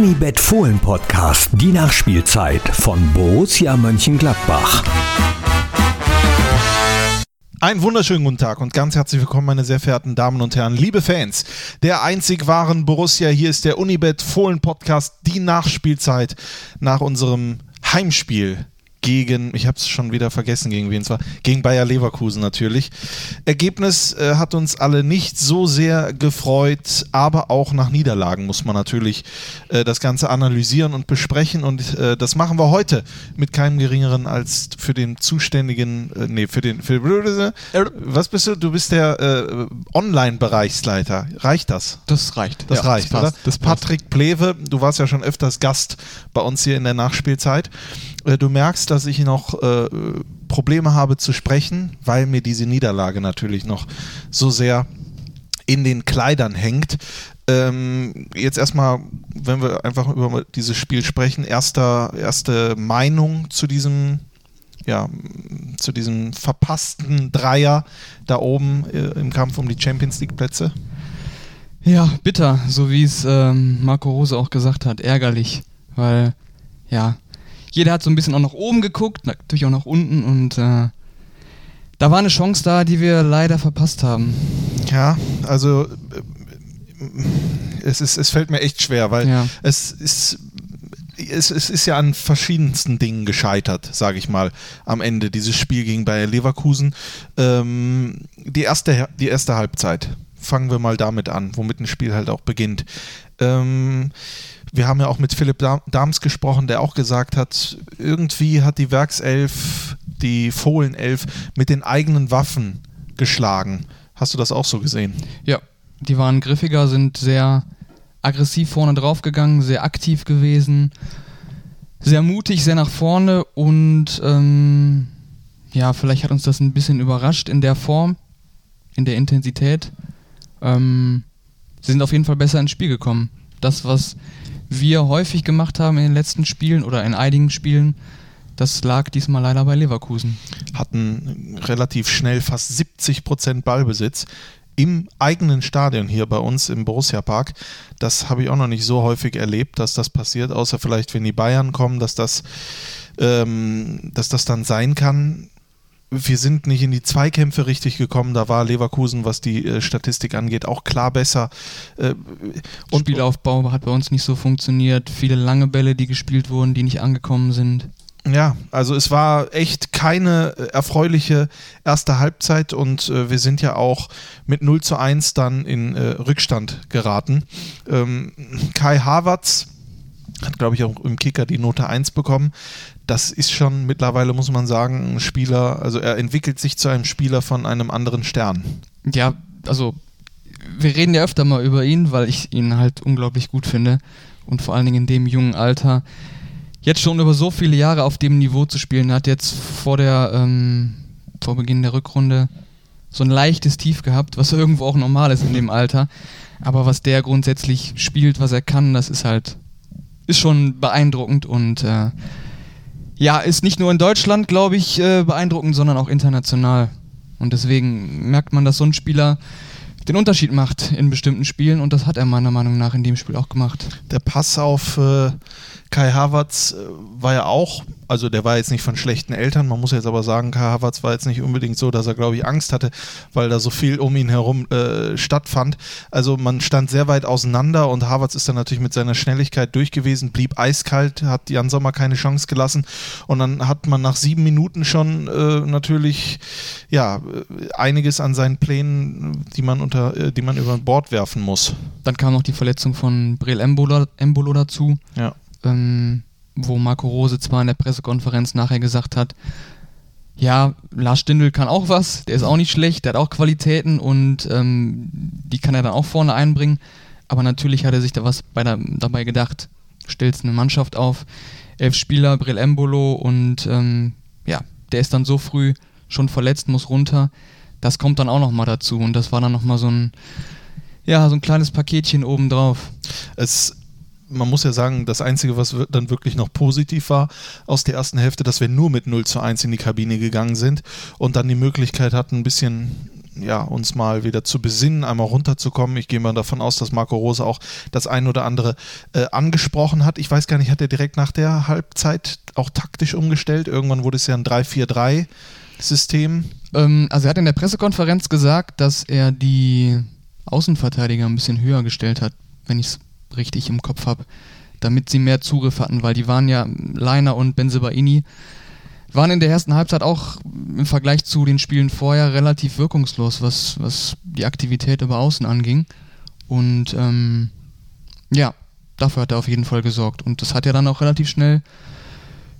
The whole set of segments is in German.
Unibet Fohlen Podcast, die Nachspielzeit von Borussia Mönchengladbach. Einen wunderschönen guten Tag und ganz herzlich willkommen, meine sehr verehrten Damen und Herren, liebe Fans der einzig wahren Borussia. Hier ist der Unibet Fohlen Podcast, die Nachspielzeit nach unserem Heimspiel gegen, ich habe es schon wieder vergessen, gegen wen es war, gegen Bayer Leverkusen natürlich. Ergebnis äh, hat uns alle nicht so sehr gefreut, aber auch nach Niederlagen muss man natürlich äh, das Ganze analysieren und besprechen und äh, das machen wir heute mit keinem geringeren als für den zuständigen, äh, nee, für den, für, was bist du? Du bist der äh, Online-Bereichsleiter. Reicht das? Das reicht. Das ja, reicht, das oder? Das Patrick Plewe, du warst ja schon öfters Gast bei uns hier in der Nachspielzeit. Äh, du merkst, dass ich noch äh, Probleme habe zu sprechen, weil mir diese Niederlage natürlich noch so sehr in den Kleidern hängt. Ähm, jetzt erstmal, wenn wir einfach über dieses Spiel sprechen, erster, erste Meinung zu diesem, ja, zu diesem verpassten Dreier da oben äh, im Kampf um die Champions League Plätze? Ja, bitter, so wie es ähm, Marco Rose auch gesagt hat, ärgerlich, weil ja, jeder hat so ein bisschen auch nach oben geguckt, natürlich auch nach unten und äh, da war eine Chance da, die wir leider verpasst haben. Ja, also äh, es, ist, es fällt mir echt schwer, weil ja. es ist es, es, ist ja an verschiedensten Dingen gescheitert, sage ich mal, am Ende dieses Spiel gegen Bayer Leverkusen. Ähm, die, erste, die erste Halbzeit, fangen wir mal damit an, womit ein Spiel halt auch beginnt. Ähm, wir haben ja auch mit Philipp Dahms gesprochen, der auch gesagt hat, irgendwie hat die Werkself, die Fohlenelf mit den eigenen Waffen geschlagen. Hast du das auch so gesehen? Ja, die waren griffiger, sind sehr aggressiv vorne drauf gegangen, sehr aktiv gewesen, sehr mutig, sehr nach vorne und ähm, ja, vielleicht hat uns das ein bisschen überrascht in der Form, in der Intensität. Ähm, sie sind auf jeden Fall besser ins Spiel gekommen. Das, was wir häufig gemacht haben in den letzten Spielen oder in einigen Spielen, das lag diesmal leider bei Leverkusen. Hatten relativ schnell fast 70 Prozent Ballbesitz im eigenen Stadion hier bei uns im Borussia Park. Das habe ich auch noch nicht so häufig erlebt, dass das passiert, außer vielleicht, wenn die Bayern kommen, dass das, ähm, dass das dann sein kann wir sind nicht in die Zweikämpfe richtig gekommen. Da war Leverkusen, was die äh, Statistik angeht, auch klar besser. Äh, und Spielaufbau hat bei uns nicht so funktioniert. Viele lange Bälle, die gespielt wurden, die nicht angekommen sind. Ja, also es war echt keine äh, erfreuliche erste Halbzeit und äh, wir sind ja auch mit 0 zu 1 dann in äh, Rückstand geraten. Ähm, Kai Havertz hat, glaube ich, auch im Kicker die Note 1 bekommen das ist schon mittlerweile, muss man sagen, ein Spieler, also er entwickelt sich zu einem Spieler von einem anderen Stern. Ja, also wir reden ja öfter mal über ihn, weil ich ihn halt unglaublich gut finde und vor allen Dingen in dem jungen Alter jetzt schon über so viele Jahre auf dem Niveau zu spielen, er hat jetzt vor der ähm, vor Beginn der Rückrunde so ein leichtes Tief gehabt, was irgendwo auch normal ist in dem Alter. Aber was der grundsätzlich spielt, was er kann, das ist halt ist schon beeindruckend und äh, ja, ist nicht nur in Deutschland, glaube ich, äh, beeindruckend, sondern auch international. Und deswegen merkt man, dass so ein Spieler den Unterschied macht in bestimmten Spielen und das hat er meiner Meinung nach in dem Spiel auch gemacht. Der Pass auf äh, Kai Havertz äh, war ja auch, also der war jetzt nicht von schlechten Eltern, man muss jetzt aber sagen, Kai Havertz war jetzt nicht unbedingt so, dass er, glaube ich, Angst hatte, weil da so viel um ihn herum äh, stattfand. Also man stand sehr weit auseinander und Havertz ist dann natürlich mit seiner Schnelligkeit durchgewesen, blieb eiskalt, hat Jan Sommer keine Chance gelassen und dann hat man nach sieben Minuten schon äh, natürlich ja äh, einiges an seinen Plänen, die man unter, äh, die man über Bord werfen muss. Dann kam noch die Verletzung von Breel Embolo, Embolo dazu. Ja ähm, wo Marco Rose zwar in der Pressekonferenz nachher gesagt hat, ja, Lars Stindl kann auch was, der ist auch nicht schlecht, der hat auch Qualitäten und ähm, die kann er dann auch vorne einbringen. Aber natürlich hat er sich da was der, dabei gedacht, stellst eine Mannschaft auf, elf Spieler, Brill Embolo und ähm, ja, der ist dann so früh schon verletzt, muss runter. Das kommt dann auch nochmal dazu und das war dann nochmal so ein, ja, so ein kleines Paketchen obendrauf. Es man muss ja sagen, das Einzige, was dann wirklich noch positiv war aus der ersten Hälfte, dass wir nur mit 0 zu 1 in die Kabine gegangen sind und dann die Möglichkeit hatten, ein bisschen ja, uns mal wieder zu besinnen, einmal runterzukommen. Ich gehe mal davon aus, dass Marco Rose auch das ein oder andere äh, angesprochen hat. Ich weiß gar nicht, hat er direkt nach der Halbzeit auch taktisch umgestellt? Irgendwann wurde es ja ein 3-4-3-System. Ähm, also er hat in der Pressekonferenz gesagt, dass er die Außenverteidiger ein bisschen höher gestellt hat, wenn ich es richtig im Kopf habe, damit sie mehr Zugriff hatten, weil die waren ja Leiner und Benzebaini waren in der ersten Halbzeit auch im Vergleich zu den Spielen vorher relativ wirkungslos, was, was die Aktivität über Außen anging. Und ähm, ja, dafür hat er auf jeden Fall gesorgt. Und das hat ja dann auch relativ schnell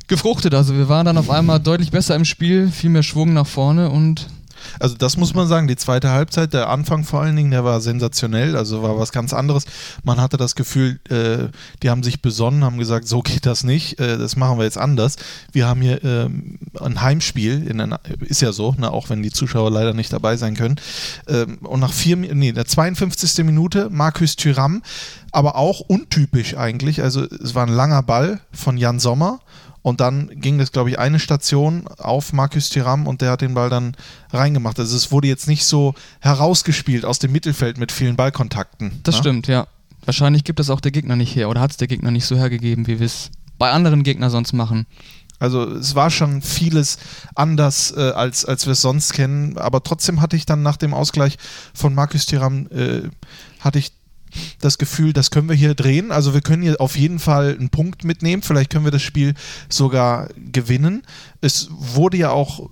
gefruchtet. Also wir waren dann auf einmal deutlich besser im Spiel, viel mehr Schwung nach vorne und also das muss man sagen, die zweite Halbzeit, der Anfang vor allen Dingen, der war sensationell, also war was ganz anderes. Man hatte das Gefühl, äh, die haben sich besonnen, haben gesagt, so geht das nicht, äh, das machen wir jetzt anders. Wir haben hier äh, ein Heimspiel, in einer, ist ja so, ne, auch wenn die Zuschauer leider nicht dabei sein können. Ähm, und nach vier, nee, der 52. Minute, Markus Thüram, aber auch untypisch eigentlich, also es war ein langer Ball von Jan Sommer und dann ging das, glaube ich, eine Station auf Markus Thuram und der hat den Ball dann reingemacht. Also es wurde jetzt nicht so herausgespielt aus dem Mittelfeld mit vielen Ballkontakten. Das ne? stimmt, ja. Wahrscheinlich gibt es auch der Gegner nicht her oder hat es der Gegner nicht so hergegeben, wie wir es bei anderen Gegnern sonst machen. Also es war schon vieles anders, äh, als, als wir es sonst kennen. Aber trotzdem hatte ich dann nach dem Ausgleich von Markus Thuram, äh, hatte ich das Gefühl, das können wir hier drehen. Also wir können hier auf jeden Fall einen Punkt mitnehmen. Vielleicht können wir das Spiel sogar gewinnen. Es wurde ja auch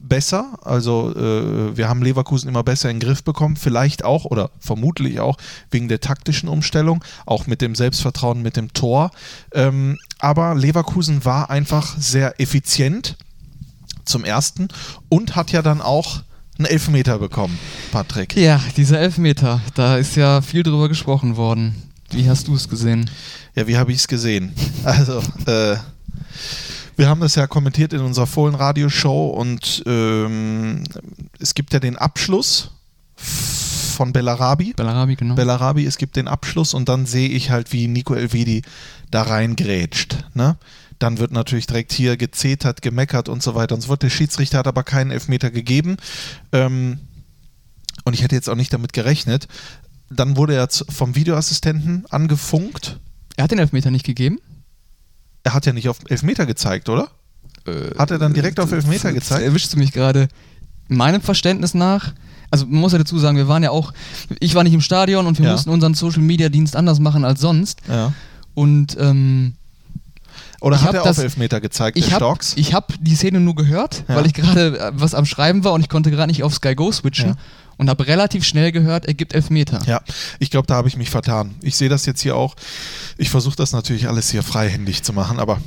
besser. Also äh, wir haben Leverkusen immer besser in den Griff bekommen. Vielleicht auch oder vermutlich auch wegen der taktischen Umstellung, auch mit dem Selbstvertrauen, mit dem Tor. Ähm, aber Leverkusen war einfach sehr effizient zum ersten und hat ja dann auch einen Elfmeter bekommen, Patrick. Ja, dieser Elfmeter, da ist ja viel drüber gesprochen worden. Wie hast du es gesehen? Ja, wie habe ich es gesehen? Also, äh, wir haben das ja kommentiert in unserer Fohlen-Radio-Show und ähm, es gibt ja den Abschluss von Bellarabi. Bellarabi, genau. Bellarabi, es gibt den Abschluss und dann sehe ich halt, wie Nico Elvedi da reingrätscht. Ne? Dann wird natürlich direkt hier gezetert, gemeckert und so weiter und so fort. Der Schiedsrichter hat aber keinen Elfmeter gegeben. Ähm, und ich hätte jetzt auch nicht damit gerechnet. Dann wurde er vom Videoassistenten angefunkt. Er hat den Elfmeter nicht gegeben? Er hat ja nicht auf Elfmeter gezeigt, oder? Äh, hat er dann direkt auf Elfmeter gezeigt? Erwischst du mich gerade. Meinem Verständnis nach, also man muss ja dazu sagen, wir waren ja auch, ich war nicht im Stadion und wir ja. mussten unseren Social Media Dienst anders machen als sonst. Ja. Und ähm, oder hat er das, auf Elfmeter gezeigt, ich hab, Storks? Ich habe die Szene nur gehört, ja. weil ich gerade äh, was am Schreiben war und ich konnte gerade nicht auf Sky Go switchen. Ja. Und habe relativ schnell gehört, er gibt Elfmeter. Ja, ich glaube, da habe ich mich vertan. Ich sehe das jetzt hier auch. Ich versuche das natürlich alles hier freihändig zu machen, aber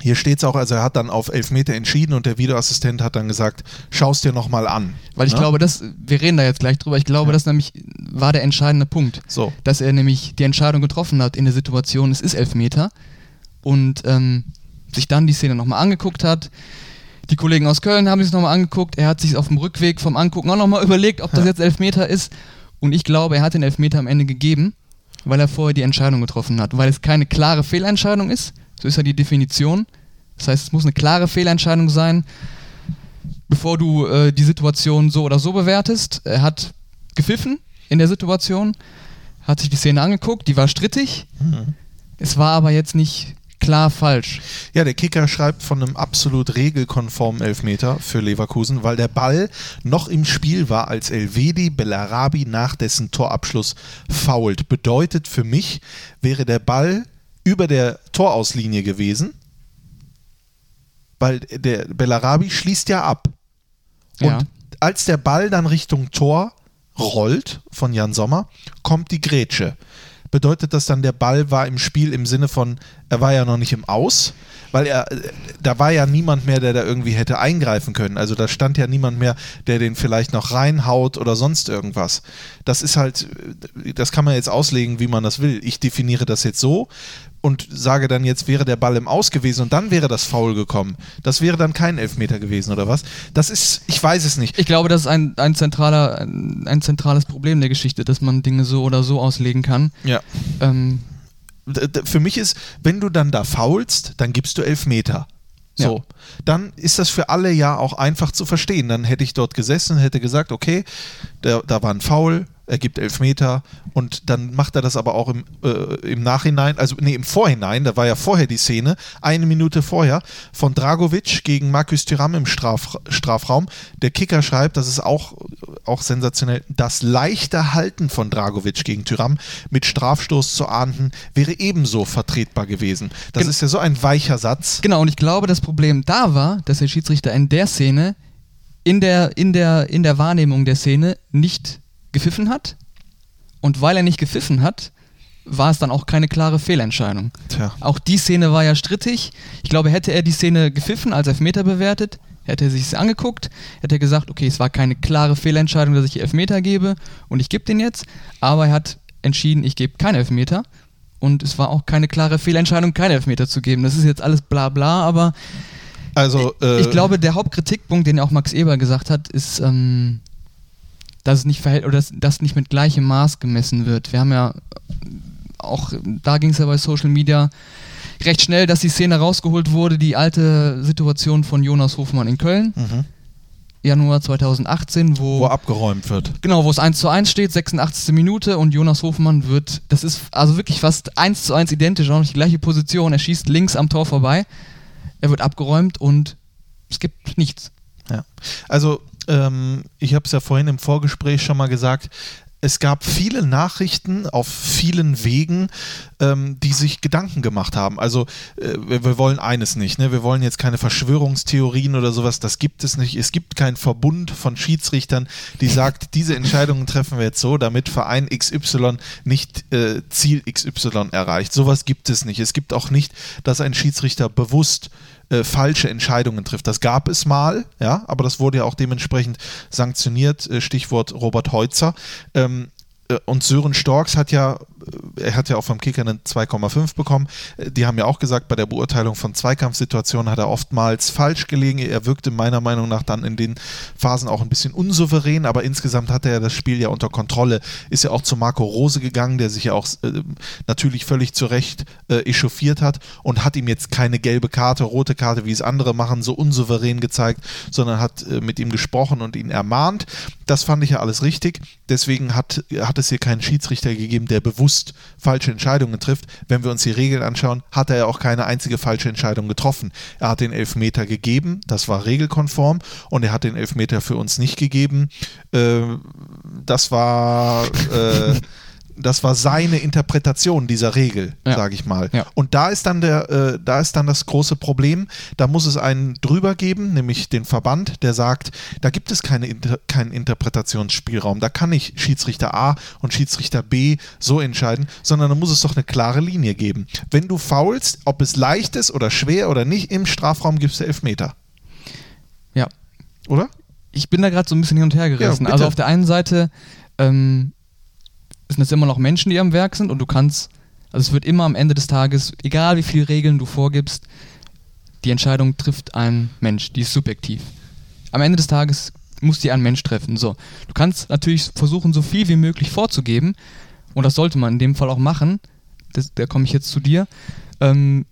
hier steht es auch, also er hat dann auf Elfmeter entschieden und der Videoassistent hat dann gesagt, schau es dir nochmal an. Weil ich ne? glaube, das, wir reden da jetzt gleich drüber, ich glaube, ja. das nämlich war der entscheidende Punkt. So. Dass er nämlich die Entscheidung getroffen hat in der Situation, es ist Elfmeter und ähm, sich dann die Szene nochmal angeguckt hat. Die Kollegen aus Köln haben sich nochmal angeguckt. Er hat sich auf dem Rückweg vom Angucken auch nochmal überlegt, ob das jetzt Elfmeter ist. Und ich glaube, er hat den Elfmeter am Ende gegeben, weil er vorher die Entscheidung getroffen hat. Weil es keine klare Fehlentscheidung ist. So ist ja die Definition. Das heißt, es muss eine klare Fehlentscheidung sein, bevor du äh, die Situation so oder so bewertest. Er hat gepfiffen in der Situation, hat sich die Szene angeguckt, die war strittig. Mhm. Es war aber jetzt nicht klar falsch. Ja, der Kicker schreibt von einem absolut regelkonformen Elfmeter für Leverkusen, weil der Ball noch im Spiel war, als Elvedi Bellarabi nach dessen Torabschluss fault. Bedeutet für mich, wäre der Ball über der Torauslinie gewesen, weil der Bellarabi schließt ja ab. Und ja. als der Ball dann Richtung Tor rollt von Jan Sommer, kommt die Grätsche bedeutet das dann, der Ball war im Spiel im Sinne von, er war ja noch nicht im Aus, weil er, da war ja niemand mehr, der da irgendwie hätte eingreifen können. Also da stand ja niemand mehr, der den vielleicht noch reinhaut oder sonst irgendwas. Das ist halt, das kann man jetzt auslegen, wie man das will. Ich definiere das jetzt so und sage dann jetzt, wäre der Ball im Aus gewesen und dann wäre das Foul gekommen. Das wäre dann kein Elfmeter gewesen oder was? Das ist, ich weiß es nicht. Ich glaube, das ist ein, ein, zentraler, ein, ein zentrales Problem der Geschichte, dass man Dinge so oder so auslegen kann. Ja. Ähm, Für mich ist, wenn du dann da faulst, dann gibst du Elfmeter. So, Ja. dann ist das für alle ja auch einfach zu verstehen. Dann hätte ich dort gesessen, hätte gesagt, okay, da, da war ein Foul, er gibt Elfmeter und dann macht er das aber auch im, äh, im Nachhinein, also nee, im Vorhinein, da war ja vorher die Szene, eine Minute vorher, von Dragovic gegen Markus Thuram im Straf, Strafraum. Der Kicker schreibt, das ist auch, auch sensationell, das leichte Halten von Dragovic gegen Thuram mit Strafstoß zu ahnden, wäre ebenso vertretbar gewesen. Das Gen- ist ja so ein weicher Satz. Genau, und ich glaube, das Problem da war, dass der Schiedsrichter in der Szene, in der, in der, in der Wahrnehmung der Szene nicht gepfiffen hat. Und weil er nicht gepfiffen hat, war es dann auch keine klare Fehlentscheidung. Tja. Auch die Szene war ja strittig. Ich glaube, hätte er die Szene gepfiffen, als Elfmeter bewertet, hätte er sich angeguckt, hätte er gesagt, okay, es war keine klare Fehlentscheidung, dass ich Elfmeter gebe und ich gebe den jetzt. Aber er hat entschieden, ich gebe keinen Elfmeter. Und es war auch keine klare Fehlentscheidung, keinen Elfmeter zu geben. Das ist jetzt alles bla bla, aber Also, äh, ich glaube, der Hauptkritikpunkt, den auch Max Eber gesagt hat, ist, ähm, dass es nicht verhält oder dass das nicht mit gleichem Maß gemessen wird. Wir haben ja auch, da ging es ja bei Social Media recht schnell, dass die Szene rausgeholt wurde, die alte Situation von Jonas Hofmann in Köln, mhm. Januar 2018, wo, wo abgeräumt wird. genau, wo es 1 zu 1 steht, 86. Minute und Jonas Hofmann wird, das ist also wirklich fast 1 zu 1 identisch, auch noch die gleiche Position, er schießt links am Tor vorbei, er wird abgeräumt und es gibt nichts. Ja. Also, ähm, ich habe es ja vorhin im Vorgespräch schon mal gesagt, es gab viele Nachrichten auf vielen Wegen, ähm, die sich Gedanken gemacht haben. Also äh, wir, wir wollen eines nicht, ne? wir wollen jetzt keine Verschwörungstheorien oder sowas, das gibt es nicht. Es gibt keinen Verbund von Schiedsrichtern, die sagt, diese Entscheidungen treffen wir jetzt so, damit Verein XY nicht äh, Ziel XY erreicht. Sowas gibt es nicht. Es gibt auch nicht, dass ein Schiedsrichter bewusst äh, falsche Entscheidungen trifft. Das gab es mal, ja, aber das wurde ja auch dementsprechend sanktioniert. Äh, Stichwort Robert Heutzer. Ähm, äh, und Sören Storks hat ja, äh, er hat ja auch vom Kicker eine 2,5 bekommen. Die haben ja auch gesagt, bei der Beurteilung von Zweikampfsituationen hat er oftmals falsch gelegen. Er wirkte meiner Meinung nach dann in den Phasen auch ein bisschen unsouverän, aber insgesamt hatte er das Spiel ja unter Kontrolle. Ist ja auch zu Marco Rose gegangen, der sich ja auch äh, natürlich völlig zu Recht äh, echauffiert hat und hat ihm jetzt keine gelbe Karte, rote Karte, wie es andere machen, so unsouverän gezeigt, sondern hat äh, mit ihm gesprochen und ihn ermahnt. Das fand ich ja alles richtig. Deswegen hat, hat es hier keinen Schiedsrichter gegeben, der bewusst falsche Entscheidungen trifft. Wenn wir uns die Regeln anschauen, hat er ja auch keine einzige falsche Entscheidung getroffen. Er hat den Elfmeter gegeben, das war regelkonform, und er hat den Elfmeter für uns nicht gegeben. Äh, das war. Äh, das war seine Interpretation dieser Regel, Ja. sage ich mal. Ja. Und da ist dann der, äh, da ist dann das große Problem. Da muss es einen drüber geben, nämlich den Verband, der sagt, da gibt es keine Inter keinen Interpretationsspielraum. Da kann nicht Schiedsrichter A und Schiedsrichter B so entscheiden, sondern da muss es doch eine klare Linie geben. Wenn du faulst, ob es leicht ist oder schwer oder nicht, im Strafraum gibst du Elfmeter. Ja. Oder? Ich bin da gerade so ein bisschen hin und her gerissen. bitte. also auf der einen Seite ähm, sind es immer noch Menschen, die am Werk sind und du kannst, also es wird immer am Ende des Tages, egal wie viele Regeln du vorgibst, die Entscheidung trifft ein Mensch, die ist subjektiv. Am Ende des Tages muss die ein Mensch treffen. So, du kannst natürlich versuchen, so viel wie möglich vorzugeben und das sollte man in dem Fall auch machen. Das, da komme ich jetzt zu dir. Ähm,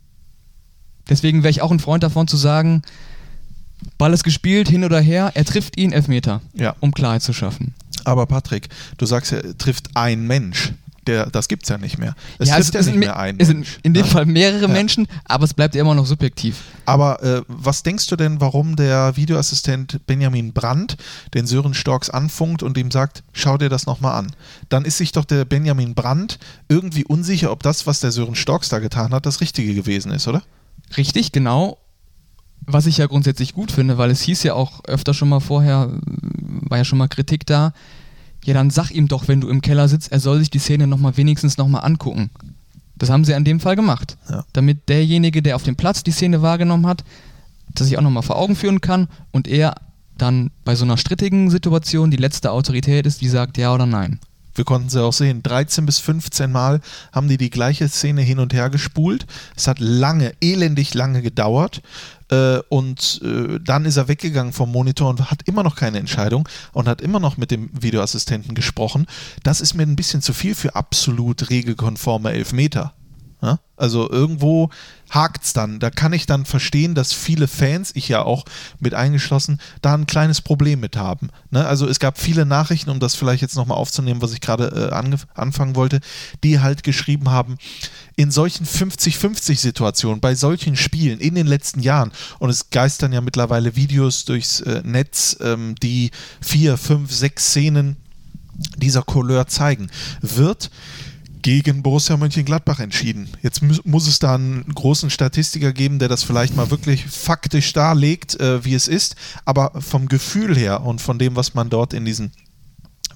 deswegen wäre ich auch ein Freund davon zu sagen, Ball ist gespielt, hin oder her, er trifft ihn, Elfmeter, Ja. um Klarheit zu schaffen. Aber Patrick, du sagst ja, trifft ein Mensch. Der, das gibt es ja nicht mehr. Es ja, trifft es, ja nicht mehr ein es sind Mensch. in dem Ja. Fall mehrere Ja. Menschen, aber es bleibt ja immer noch subjektiv. Aber äh, was denkst du denn, warum der Videoassistent Benjamin Brandt den Sören Storks anfunkt und ihm sagt, schau dir das nochmal an? Dann ist sich doch der Benjamin Brandt irgendwie unsicher, ob das, was der Sören Storks da getan hat, das Richtige gewesen ist, oder? Richtig, genau. Was ich ja grundsätzlich gut finde, weil es hieß ja auch öfter schon mal vorher, war ja schon mal Kritik da, ja dann sag ihm doch, wenn du im Keller sitzt, er soll sich die Szene nochmal wenigstens nochmal angucken. Das haben sie in dem Fall gemacht. Ja. Damit derjenige, der auf dem Platz die Szene wahrgenommen hat, das sich auch nochmal vor Augen führen kann und er dann bei so einer strittigen Situation die letzte Autorität ist, die sagt ja oder nein. Wir konnten sie auch sehen. 13 bis 15 Mal haben die die gleiche Szene hin und her gespult. Es hat lange, elendig lange gedauert. Äh, und äh, dann ist er weggegangen vom Monitor und hat immer noch keine Entscheidung und hat immer noch mit dem Videoassistenten gesprochen. Das ist mir ein bisschen zu viel für absolut regelkonforme Elfmeter. Ja? Also irgendwo hakt es dann. Da kann ich dann verstehen, dass viele Fans, ich ja auch mit eingeschlossen, da ein kleines Problem mit haben. Ne? Also es gab viele Nachrichten, um das vielleicht jetzt nochmal aufzunehmen, was ich gerade äh, anfangen wollte, die halt geschrieben haben, in solchen 50-50-Situationen, bei solchen Spielen in den letzten Jahren, und es geistern ja mittlerweile Videos durchs äh, Netz, ähm, die vier, fünf, sechs Szenen dieser Couleur zeigen, wird gegen Borussia Mönchengladbach entschieden. Jetzt mu muss es da einen großen Statistiker geben, der das vielleicht mal wirklich faktisch darlegt, äh, wie es ist. Aber vom Gefühl her und von dem, was man dort in diesen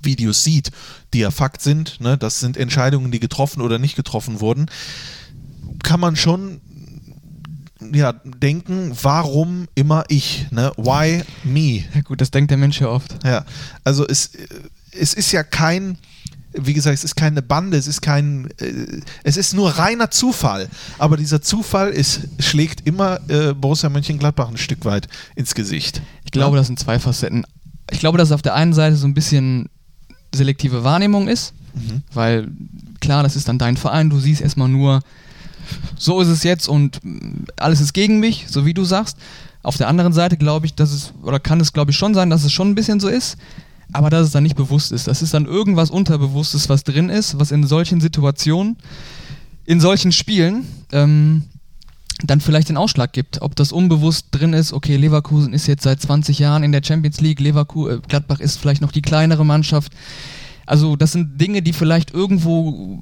Videos sieht, die ja Fakt sind, ne, das sind Entscheidungen, die getroffen oder nicht getroffen wurden, kann man schon ja, denken, warum immer ich? Ne? Why me? Ja gut, das denkt der Mensch ja oft. Ja, also es, es ist ja kein wie gesagt, es ist keine Bande, es ist kein, äh, es ist nur reiner Zufall. Aber dieser Zufall ist, schlägt immer äh, Borussia Mönchengladbach ein Stück weit ins Gesicht. Ich glaube, ja? das sind zwei Facetten. Ich glaube, dass es auf der einen Seite so ein bisschen selektive Wahrnehmung ist, mhm. weil klar, das ist dann dein Verein, du siehst erstmal nur, so ist es jetzt und alles ist gegen mich, so wie du sagst. Auf der anderen Seite glaube ich, dass es, oder kann es glaube ich schon sein, dass es schon ein bisschen so ist, aber dass es dann nicht bewusst ist. Das ist dann irgendwas Unterbewusstes, was drin ist, was in solchen Situationen, in solchen Spielen, ähm, dann vielleicht den Ausschlag gibt. Ob das unbewusst drin ist, okay, Leverkusen ist jetzt seit 20 Jahren in der Champions League, Leverkusen, äh, Gladbach ist vielleicht noch die kleinere Mannschaft. Also das sind Dinge, die vielleicht irgendwo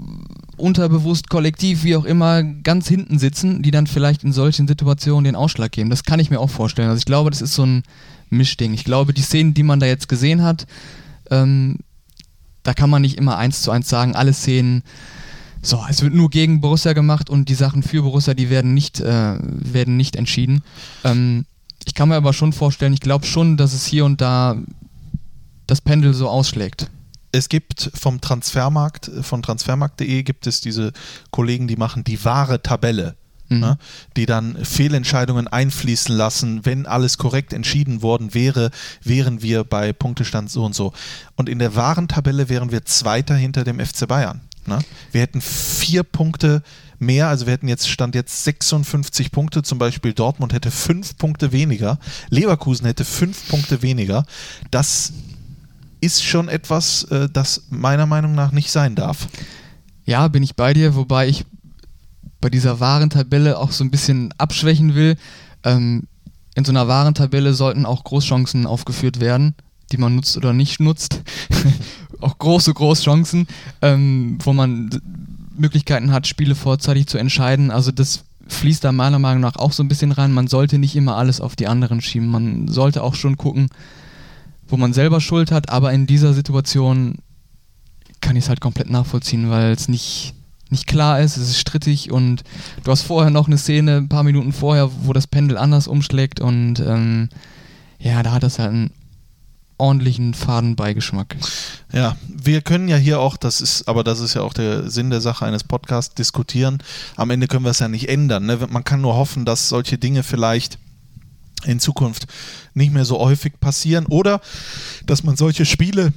unterbewusst, kollektiv, wie auch immer, ganz hinten sitzen, die dann vielleicht in solchen Situationen den Ausschlag geben. Das kann ich mir auch vorstellen. Also ich glaube, das ist so ein Mischding. Ich glaube, die Szenen, die man da jetzt gesehen hat, ähm, da kann man nicht immer eins zu eins sagen, alle Szenen, so, es wird nur gegen Borussia gemacht und die Sachen für Borussia, die werden nicht, äh, werden nicht entschieden. Ähm, ich kann mir aber schon vorstellen, ich glaube schon, dass es hier und da das Pendel so ausschlägt. Es gibt vom Transfermarkt, von transfermarkt.de gibt es diese Kollegen, die machen die wahre Tabelle mhm. ne, die dann Fehlentscheidungen einfließen lassen. Wenn alles korrekt entschieden worden wäre, wären wir bei Punktestand so und so. Und in der wahren Tabelle wären wir Zweiter hinter dem FC Bayern. Ne? Wir hätten vier Punkte mehr, also wir hätten jetzt Stand jetzt 56 Punkte, zum Beispiel Dortmund hätte fünf Punkte weniger, Leverkusen hätte fünf Punkte weniger. Das ist schon etwas, äh, das meiner Meinung nach nicht sein darf. Ja, bin ich bei dir, wobei ich bei dieser Warentabelle auch so ein bisschen abschwächen will. Ähm, in so einer Warentabelle sollten auch Großchancen aufgeführt werden, die man nutzt oder nicht nutzt. auch große Großchancen, ähm, wo man Möglichkeiten hat, Spiele vorzeitig zu entscheiden. Also das fließt da meiner Meinung nach auch so ein bisschen rein. Man sollte nicht immer alles auf die anderen schieben. Man sollte auch schon gucken, wo man selber Schuld hat. Aber in dieser Situation kann ich es halt komplett nachvollziehen, weil es nicht nicht klar ist, es ist strittig und du hast vorher noch eine Szene, ein paar Minuten vorher, wo das Pendel anders umschlägt und ähm, ja, da hat das halt einen ordentlichen Fadenbeigeschmack. Ja, wir können ja hier auch, das ist, aber das ist ja auch der Sinn der Sache eines Podcasts, diskutieren. Am Ende können wir es ja nicht ändern. Ne? Man kann nur hoffen, dass solche Dinge vielleicht in Zukunft nicht mehr so häufig passieren oder dass man solche Spiele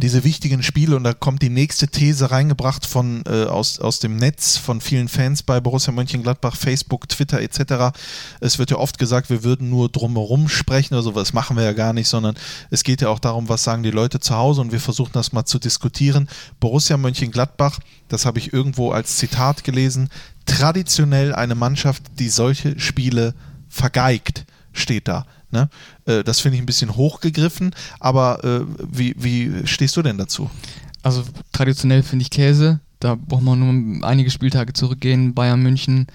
diese wichtigen Spiele und da kommt die nächste These reingebracht von äh, aus, aus dem Netz von vielen Fans bei Borussia Mönchengladbach, Facebook, Twitter etc. Es wird ja oft gesagt, wir würden nur drumherum sprechen oder sowas, machen wir ja gar nicht, sondern es geht ja auch darum, was sagen die Leute zu Hause und wir versuchen das mal zu diskutieren. Borussia Mönchengladbach, das habe ich irgendwo als Zitat gelesen, traditionell eine Mannschaft, die solche Spiele vergeigt, steht da. Ne? Äh, das finde ich ein bisschen hochgegriffen, aber äh, wie, wie stehst du denn dazu? Also traditionell finde ich Käse. Da braucht man nur einige Spieltage zurückgehen. Bayern München.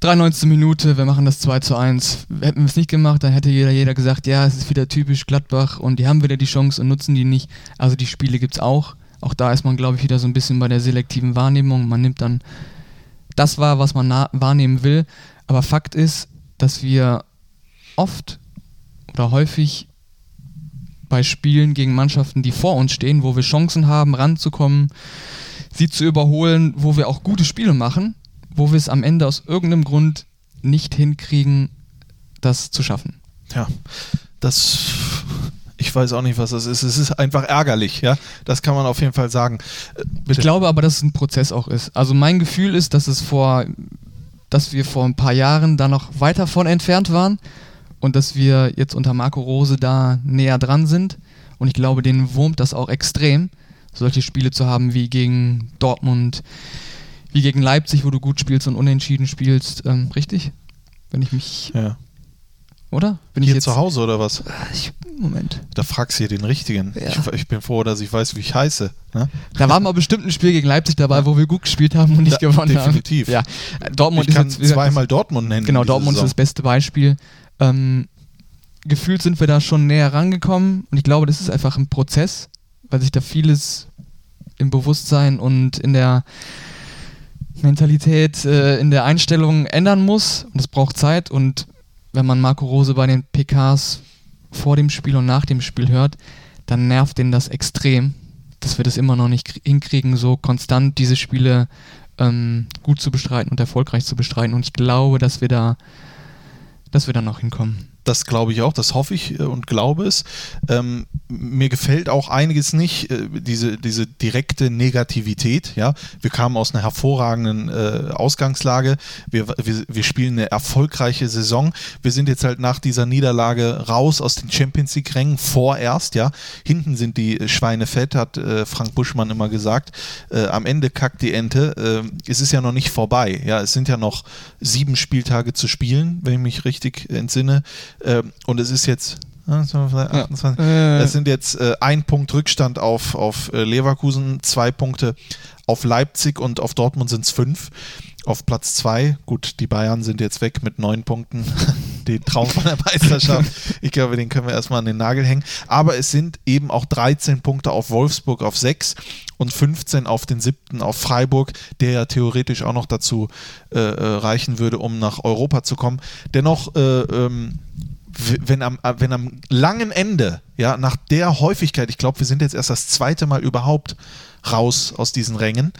93. Minute, wir machen das 2 zu 1. Hätten wir es nicht gemacht, dann hätte jeder, jeder gesagt, ja, es ist wieder typisch Gladbach und die haben wieder die Chance und nutzen die nicht. Also die Spiele gibt es auch. Auch da ist man, glaube ich, wieder so ein bisschen bei der selektiven Wahrnehmung. Man nimmt dann das wahr, was man wahrnehmen will. Aber Fakt ist, dass wir oft oder häufig bei Spielen gegen Mannschaften, die vor uns stehen, wo wir Chancen haben, ranzukommen, sie zu überholen, wo wir auch gute Spiele machen, wo wir es am Ende aus irgendeinem Grund nicht hinkriegen, das zu schaffen. Ja, das ich weiß auch nicht, was das ist. Es ist einfach ärgerlich, ja. Das kann man auf jeden Fall sagen. Äh, ich glaube aber, dass es ein Prozess auch ist. Also mein Gefühl ist, dass es vor, dass wir vor ein paar Jahren da noch weiter von entfernt waren und dass wir jetzt unter Marco Rose da näher dran sind. Und ich glaube, denen wurmt das auch extrem, solche Spiele zu haben wie gegen Dortmund, wie gegen Leipzig, wo du gut spielst und unentschieden spielst. Ähm, richtig? Wenn ich mich. Ja. Oder? Bin Hier ich jetzt zu Hause oder was? Ich, Moment. Da fragst du hier den richtigen. Ja. Ich, ich, bin froh, dass ich weiß, wie ich heiße. Ne? Da war mal bestimmt ein Spiel gegen Leipzig dabei, wo wir gut gespielt haben und nicht da, gewonnen definitiv. haben. Definitiv. Ja. Dortmund ich kann ist jetzt, zweimal Dortmund nennen. Genau, Dortmund Saison. ist das beste Beispiel. Ähm, gefühlt sind wir da schon näher rangekommen und ich glaube, das ist einfach ein Prozess, weil sich da vieles im Bewusstsein und in der Mentalität, äh, in der Einstellung ändern muss und es braucht Zeit und wenn man Marco Rose bei den PKs vor dem Spiel und nach dem Spiel hört, dann nervt den das extrem, dass wir das immer noch nicht hinkriegen, so konstant diese Spiele ähm, gut zu bestreiten und erfolgreich zu bestreiten. Und ich glaube, dass wir da, dass wir da noch hinkommen. Das glaube ich auch, das hoffe ich äh, und glaube es. Ähm, mir gefällt auch einiges nicht, äh, diese, diese direkte Negativität. Ja? Wir kamen aus einer hervorragenden äh, Ausgangslage. Wir, wir, wir spielen eine erfolgreiche Saison. Wir sind jetzt halt nach dieser Niederlage raus aus den Champions League-Rängen vorerst. Ja? Hinten sind die Schweine fett, hat äh, Frank Buschmann immer gesagt. Äh, am Ende kackt die Ente. Äh, es ist ja noch nicht vorbei. Ja? Es sind ja noch sieben Spieltage zu spielen, wenn ich mich richtig entsinne. Ähm, und es ist jetzt 28. Ja. Es sind jetzt äh, ein Punkt Rückstand auf, auf äh, Leverkusen, zwei Punkte auf Leipzig und auf Dortmund sind es fünf. Auf Platz zwei, gut, die Bayern sind jetzt weg mit neun Punkten. den Traum von der Meisterschaft. Ich glaube, den können wir erstmal an den Nagel hängen. Aber es sind eben auch 13 Punkte auf Wolfsburg auf sechs und 15 auf den siebten auf Freiburg, der ja theoretisch auch noch dazu äh, äh reichen würde, um nach Europa zu kommen. Dennoch äh, ähm, wenn am, äh, wenn am langen Ende, ja, nach der Häufigkeit, ich glaube, wir sind jetzt erst das zweite Mal überhaupt raus aus diesen Rängen.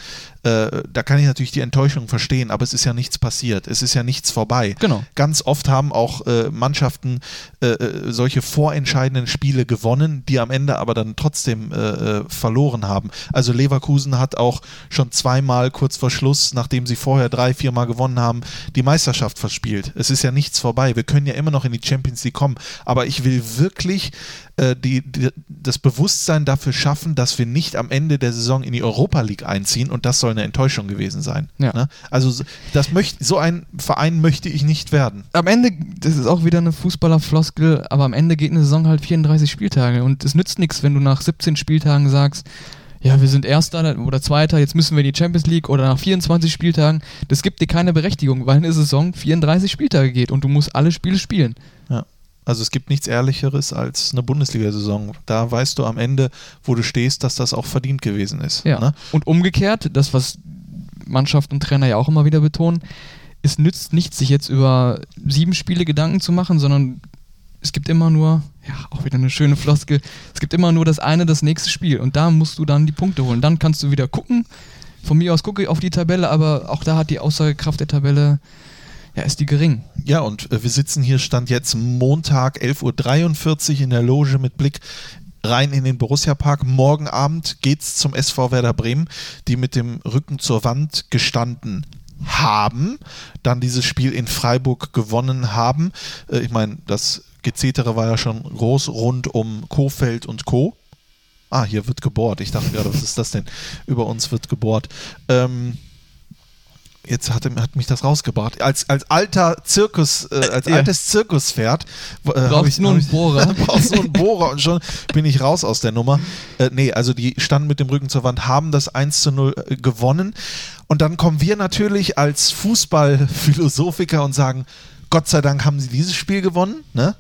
Äh, da kann ich natürlich die Enttäuschung verstehen, aber es ist ja nichts passiert. Es ist ja nichts vorbei. Genau. Ganz oft haben auch äh, Mannschaften äh, äh solche vorentscheidenden Spiele gewonnen, die am Ende aber dann trotzdem äh, äh, verloren haben. Also Leverkusen hat auch schon zweimal kurz vor Schluss, nachdem sie vorher drei, viermal gewonnen haben, die Meisterschaft verspielt. Es ist ja nichts vorbei. Wir können ja immer noch in die Champions League kommen. Aber ich will wirklich die, die, das Bewusstsein dafür schaffen, dass wir nicht am Ende der Saison in die Europa League einziehen und das soll eine Enttäuschung gewesen sein. Ja. Ne? Also das möcht, so ein Verein möchte ich nicht werden. Am Ende, das ist auch wieder eine Fußballerfloskel, aber am Ende geht eine Saison halt 34 Spieltage und es nützt nichts, wenn du nach 17 Spieltagen sagst, ja, wir sind Erster oder Zweiter, jetzt müssen wir in die Champions League oder nach 24 Spieltagen. Das gibt dir keine Berechtigung, weil eine Saison 34 Spieltage geht und du musst alle Spiele spielen. Also es gibt nichts Ehrlicheres als eine Bundesliga-Saison. Da weißt du am Ende, wo du stehst, dass das auch verdient gewesen ist. Ja. Ne? Und umgekehrt, das, was Mannschaft und Trainer ja auch immer wieder betonen, es nützt nichts, sich jetzt über sieben Spiele Gedanken zu machen, sondern es gibt immer nur, ja, auch wieder eine schöne Floskel, es gibt immer nur das eine, das nächste Spiel. Und da musst du dann die Punkte holen. Dann kannst du wieder gucken. Von mir aus gucke ich auf die Tabelle, aber auch da hat die Aussagekraft der Tabelle ja, ist die gering. Ja, und äh, wir sitzen hier, stand jetzt Montag 11.43 Uhr in der Loge mit Blick rein in den Borussia Park. Morgen Abend geht's zum SV Werder Bremen, die mit dem Rücken zur Wand gestanden haben, dann dieses Spiel in Freiburg gewonnen haben. Äh, ich meine, das Gezetere war ja schon groß rund um Kofeld und Co. Ah, hier wird gebohrt. Ich dachte gerade, was ist das denn? Über uns wird gebohrt. Ähm, jetzt hat, hat mich das rausgebracht. Als, als alter Zirkus, äh, als ja. altes Zirkuspferd äh, brauchst ich, nur einen Bohrer. brauchst nur einen Bohrer und schon bin ich raus aus der Nummer. Äh, nee, also die standen mit dem Rücken zur Wand, haben das 1 zu 0 äh, gewonnen. Und dann kommen wir natürlich als Fußballphilosophiker und sagen, Gott sei Dank haben sie dieses Spiel gewonnen, ne?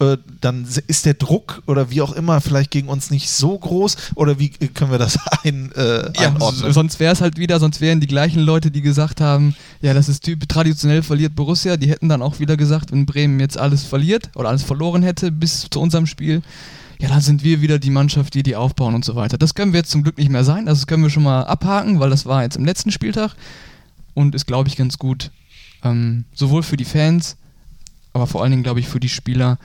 Äh, dann ist der Druck oder wie auch immer vielleicht gegen uns nicht so groß oder wie können wir das ein, äh, ja, einordnen? Sonst wäre es halt wieder, sonst wären die gleichen Leute, die gesagt haben, ja, das ist typ, traditionell verliert Borussia, die hätten dann auch wieder gesagt, wenn Bremen jetzt alles verliert oder alles verloren hätte bis zu unserem Spiel, ja, dann sind wir wieder die Mannschaft, die die aufbauen und so weiter. Das können wir jetzt zum Glück nicht mehr sein, also das können wir schon mal abhaken, weil das war jetzt im letzten Spieltag und ist, glaube ich, ganz gut, ähm, sowohl für die Fans, aber vor allen Dingen, glaube ich, für die Spieler,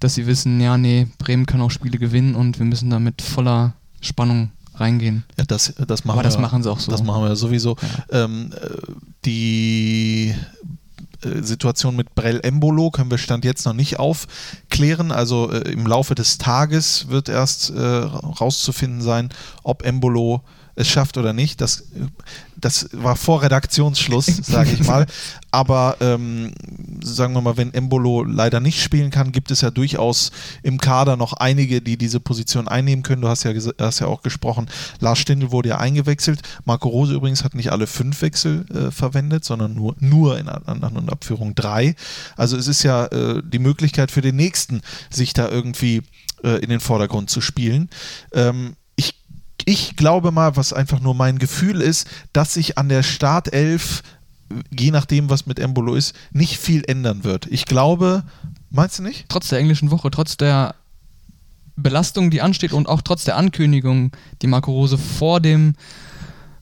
dass sie wissen, ja, nee, Bremen kann auch Spiele gewinnen und wir müssen da mit voller Spannung reingehen. Ja, das, das machen Aber das wir, machen sie auch so. Das machen wir sowieso. Ähm, äh, die äh, Situation mit Brell Embolo können wir Stand jetzt noch nicht aufklären. Also äh, im Laufe des Tages wird erst äh, rauszufinden sein, ob Embolo es schafft oder nicht. Das, das war vor Redaktionsschluss, sage ich mal. Aber ähm, sagen wir mal, wenn Embolo leider nicht spielen kann, gibt es ja durchaus im Kader noch einige, die diese Position einnehmen können. Du hast ja, hast ja auch gesprochen, Lars Stindl wurde ja eingewechselt. Marco Rose übrigens hat nicht alle fünf Wechsel äh, verwendet, sondern nur, nur in An- und Abführung drei. Also es ist ja äh, die Möglichkeit für den Nächsten, sich da irgendwie äh, in den Vordergrund zu spielen. Ähm, ich glaube mal, was einfach nur mein Gefühl ist, dass sich an der Startelf, je nachdem, was mit Embolo ist, nicht viel ändern wird. Ich glaube, meinst du nicht? Trotz der englischen Woche, trotz der Belastung, die ansteht und auch trotz der Ankündigung, die Marco Rose vor dem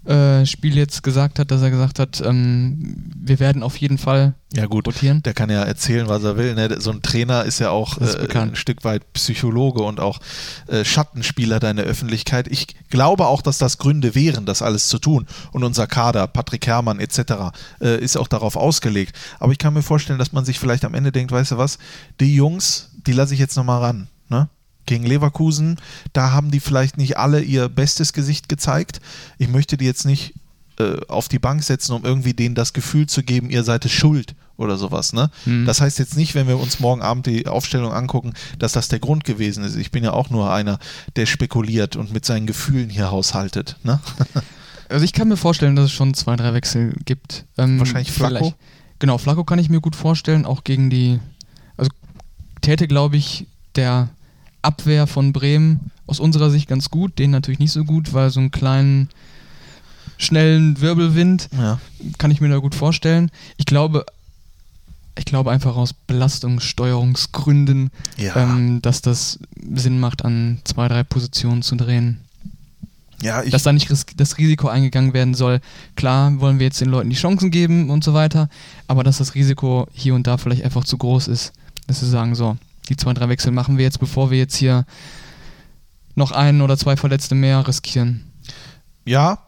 äh, Spiel jetzt gesagt hat, dass er gesagt hat, ähm, wir werden auf jeden Fall ja, gut. rotieren. Der kann ja erzählen, was er will. Ne? So ein Trainer ist ja auch ist äh, ein Stück weit Psychologe und auch äh, Schattenspieler deiner Öffentlichkeit. Ich glaube auch, dass das Gründe wären, das alles zu tun. Und unser Kader, Patrick Herrmann etc., äh, ist auch darauf ausgelegt. Aber ich kann mir vorstellen, dass man sich vielleicht am Ende denkt, weißt du was, die Jungs, die lasse ich jetzt nochmal ran. Ne? Gegen Leverkusen, da haben die vielleicht nicht alle ihr bestes Gesicht gezeigt. Ich möchte die jetzt nicht äh, auf die Bank setzen, um irgendwie denen das Gefühl zu geben, ihr seid es schuld oder sowas. Ne? Hm. Das heißt jetzt nicht, wenn wir uns morgen Abend die Aufstellung angucken, dass das der Grund gewesen ist. Ich bin ja auch nur einer, der spekuliert und mit seinen Gefühlen hier haushaltet. Ne? Also ich kann mir vorstellen, dass es schon zwei, drei Wechsel gibt. Ähm, Wahrscheinlich Flacco? vielleicht- Genau, Flacco kann ich mir gut vorstellen, auch gegen die, also täte, glaube ich, der Abwehr von Bremen aus unserer Sicht ganz gut, den natürlich nicht so gut, weil so einen kleinen, schnellen Wirbelwind Ja. kann ich mir da gut vorstellen. Ich glaube, ich glaube einfach aus Belastungssteuerungsgründen, Ja. ähm, dass das Sinn macht, an zwei, drei Positionen zu drehen. ja, ich, dass da nicht das Risiko eingegangen werden soll. Klar wollen wir jetzt den Leuten die Chancen geben und so weiter, aber dass das Risiko hier und da vielleicht einfach zu groß ist, dass sie sagen, so, die zwei, drei Wechsel machen wir jetzt, bevor wir jetzt hier noch einen oder zwei Verletzte mehr riskieren. Ja,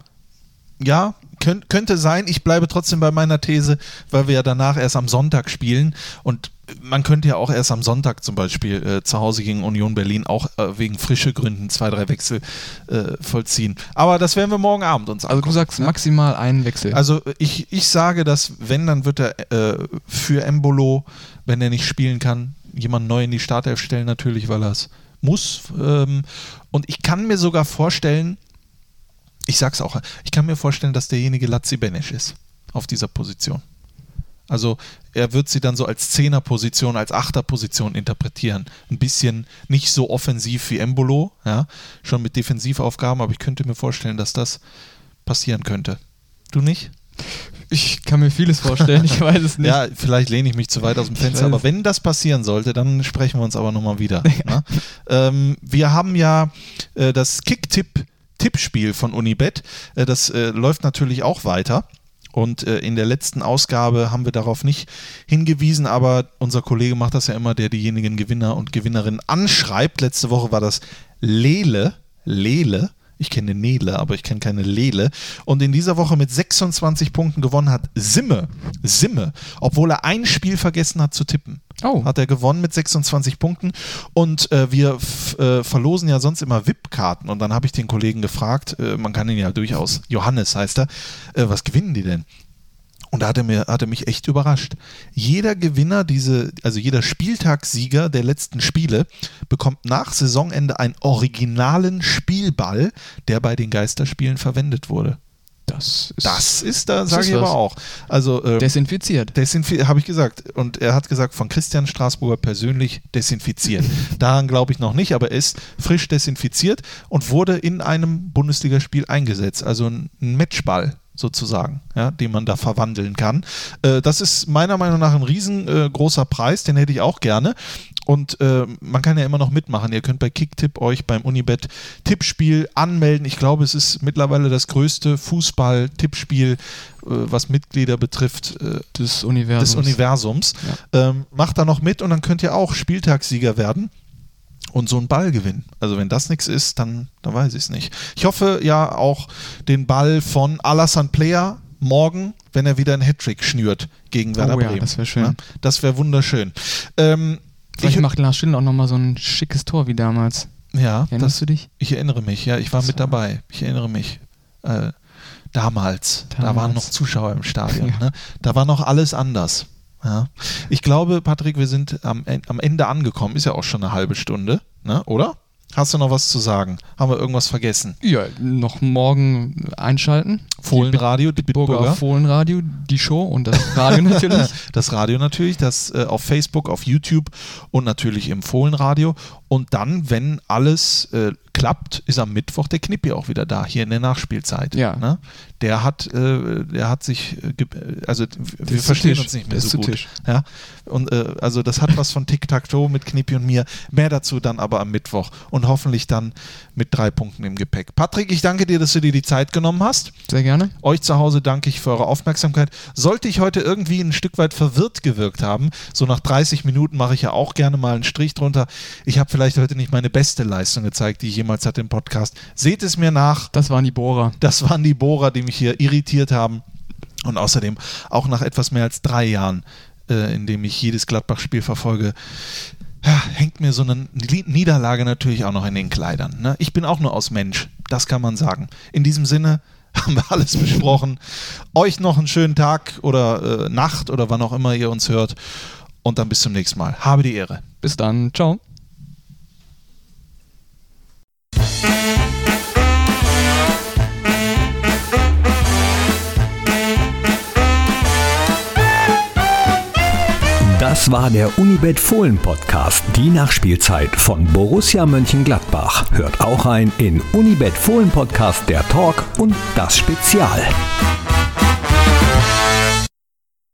ja, könnt, könnte sein. Ich bleibe trotzdem bei meiner These, weil wir ja danach erst am Sonntag spielen und man könnte ja auch erst am Sonntag zum Beispiel äh, zu Hause gegen Union Berlin auch äh, wegen frische Gründen zwei, drei Wechsel äh, vollziehen. Aber das werden wir morgen Abend uns Also angucken. du sagst ne? maximal einen Wechsel. Also ich, ich sage, dass wenn, dann wird er äh, für Embolo, wenn er nicht spielen kann, jemand neu in die Startelf stellen, natürlich, weil er es muss. Ähm, und ich kann mir sogar vorstellen, ich sag's auch, ich kann mir vorstellen, dass derjenige Lazzi Benesch ist auf dieser Position. Also er wird sie dann so als Zehnerposition, als Achterposition interpretieren. Ein bisschen nicht so offensiv wie Embolo, ja, schon mit Defensivaufgaben, aber ich könnte mir vorstellen, dass das passieren könnte. Du nicht? Ich kann mir vieles vorstellen, ich weiß es nicht. Ja, vielleicht lehne ich mich zu weit aus dem Fenster, aber wenn das passieren sollte, dann sprechen wir uns aber nochmal wieder. ne? ähm, wir haben ja äh, das Kick-Tipp-Tippspiel von Unibet. Äh, das äh, läuft natürlich auch weiter. Und äh, in der letzten Ausgabe haben wir darauf nicht hingewiesen, aber unser Kollege macht das ja immer, der diejenigen Gewinner und Gewinnerinnen anschreibt. Letzte Woche war das Lele. Lele. Ich kenne Nele, aber ich kenne keine Lele. Und in dieser Woche mit 26 Punkten gewonnen hat Simme. Simme. Obwohl er ein Spiel vergessen hat zu tippen. Oh. Hat er gewonnen mit 26 Punkten. Und äh, wir äh, verlosen ja sonst immer VIP-Karten. Und dann habe ich den Kollegen gefragt, äh, man kann ihn ja durchaus, Johannes heißt er, äh, was gewinnen die denn? Und da hat er, mir, hat er mich echt überrascht. Jeder Gewinner, diese, also jeder Spieltagssieger der letzten Spiele, bekommt nach Saisonende einen originalen Spielball, der bei den Geisterspielen verwendet wurde. Das ist Das ist da, sage ich aber auch. Also, äh, desinfiziert. Desinfi habe ich gesagt. Und er hat gesagt, von Christian Straßburger persönlich desinfiziert. Daran glaube ich noch nicht, aber er ist frisch desinfiziert und wurde in einem Bundesligaspiel eingesetzt. Also ein Matchball sozusagen, ja, den man da verwandeln kann. Äh, das ist meiner Meinung nach ein riesengroßer Preis, den hätte ich auch gerne. Und äh, man kann ja immer noch mitmachen. Ihr könnt bei Kicktipp euch beim Unibet Tippspiel anmelden. Ich glaube, es ist mittlerweile das größte Fußball-Tippspiel, äh, was Mitglieder betrifft, äh, Des Universums. des Universums. Ähm, macht da noch mit und dann könnt ihr auch Spieltagssieger werden und so einen Ball gewinnen. Also wenn das nichts ist, dann, dann weiß ich es nicht. Ich hoffe ja auch den Ball von Alassane Player morgen, wenn er wieder einen Hattrick schnürt gegen Werder Oh ja, Bremen. das wär schön. Ja, das wäre wunderschön. Ähm, Vielleicht ich, macht Lars Stindl auch nochmal so ein schickes Tor wie damals. ja, das, Erinnerst du dich? ich erinnere mich. Ja, ich war Das mit dabei. Ich erinnere mich. Äh, damals, da Damals. waren noch Zuschauer im Stadion. Ja. Ne? Da war noch alles anders. Ja. Ich glaube, Patrick, wir sind am, am Ende angekommen. Ist ja auch schon eine halbe Stunde, ne? oder? Hast du noch was zu sagen? Haben wir irgendwas vergessen? Ja, noch morgen einschalten. Fohlenradio, die Bitburger Bitburger. Fohlenradio, die Show und das Radio natürlich. Das Radio natürlich, das äh, auf Facebook, auf YouTube und natürlich im Fohlenradio. Und dann, wenn alles äh, klappt, ist am Mittwoch der Knippi auch wieder da, hier in der Nachspielzeit. Ja. Ne? Der hat, äh, der hat sich, äh, also wir verstehen uns nicht mehr so gut. Tisch. Ja? Und äh, also das hat was von Tic-Tac-Toe mit Knippi und mir. Mehr dazu dann aber am Mittwoch und hoffentlich dann mit drei Punkten im Gepäck. Patrick, ich danke dir, dass du dir die Zeit genommen hast. Sehr gerne. Euch zu Hause danke ich für eure Aufmerksamkeit. Sollte ich heute irgendwie ein Stück weit verwirrt gewirkt haben, so nach 30 Minuten mache ich ja auch gerne mal einen Strich drunter. Ich habe vielleicht heute nicht meine beste Leistung gezeigt, die ich jemals hatte im Podcast. Seht es mir nach. Das waren die Bohrer. Das waren die Bohrer, die mich hier irritiert haben. Und außerdem auch nach etwas mehr als drei Jahren, äh, in dem ich jedes Gladbach-Spiel verfolge, ja, hängt mir so eine Ni- Niederlage natürlich auch noch in den Kleidern. Ne? Ich bin auch nur aus Mensch, das kann man sagen. In diesem Sinne haben wir alles besprochen. Euch noch einen schönen Tag oder äh, Nacht oder wann auch immer ihr uns hört. Und dann bis zum nächsten Mal. Habe die Ehre. Bis dann. Ciao. Das war der Unibet Fohlen Podcast, die Nachspielzeit von Borussia Mönchengladbach. Hört auch ein in Unibet Fohlen Podcast der Talk und das Spezial.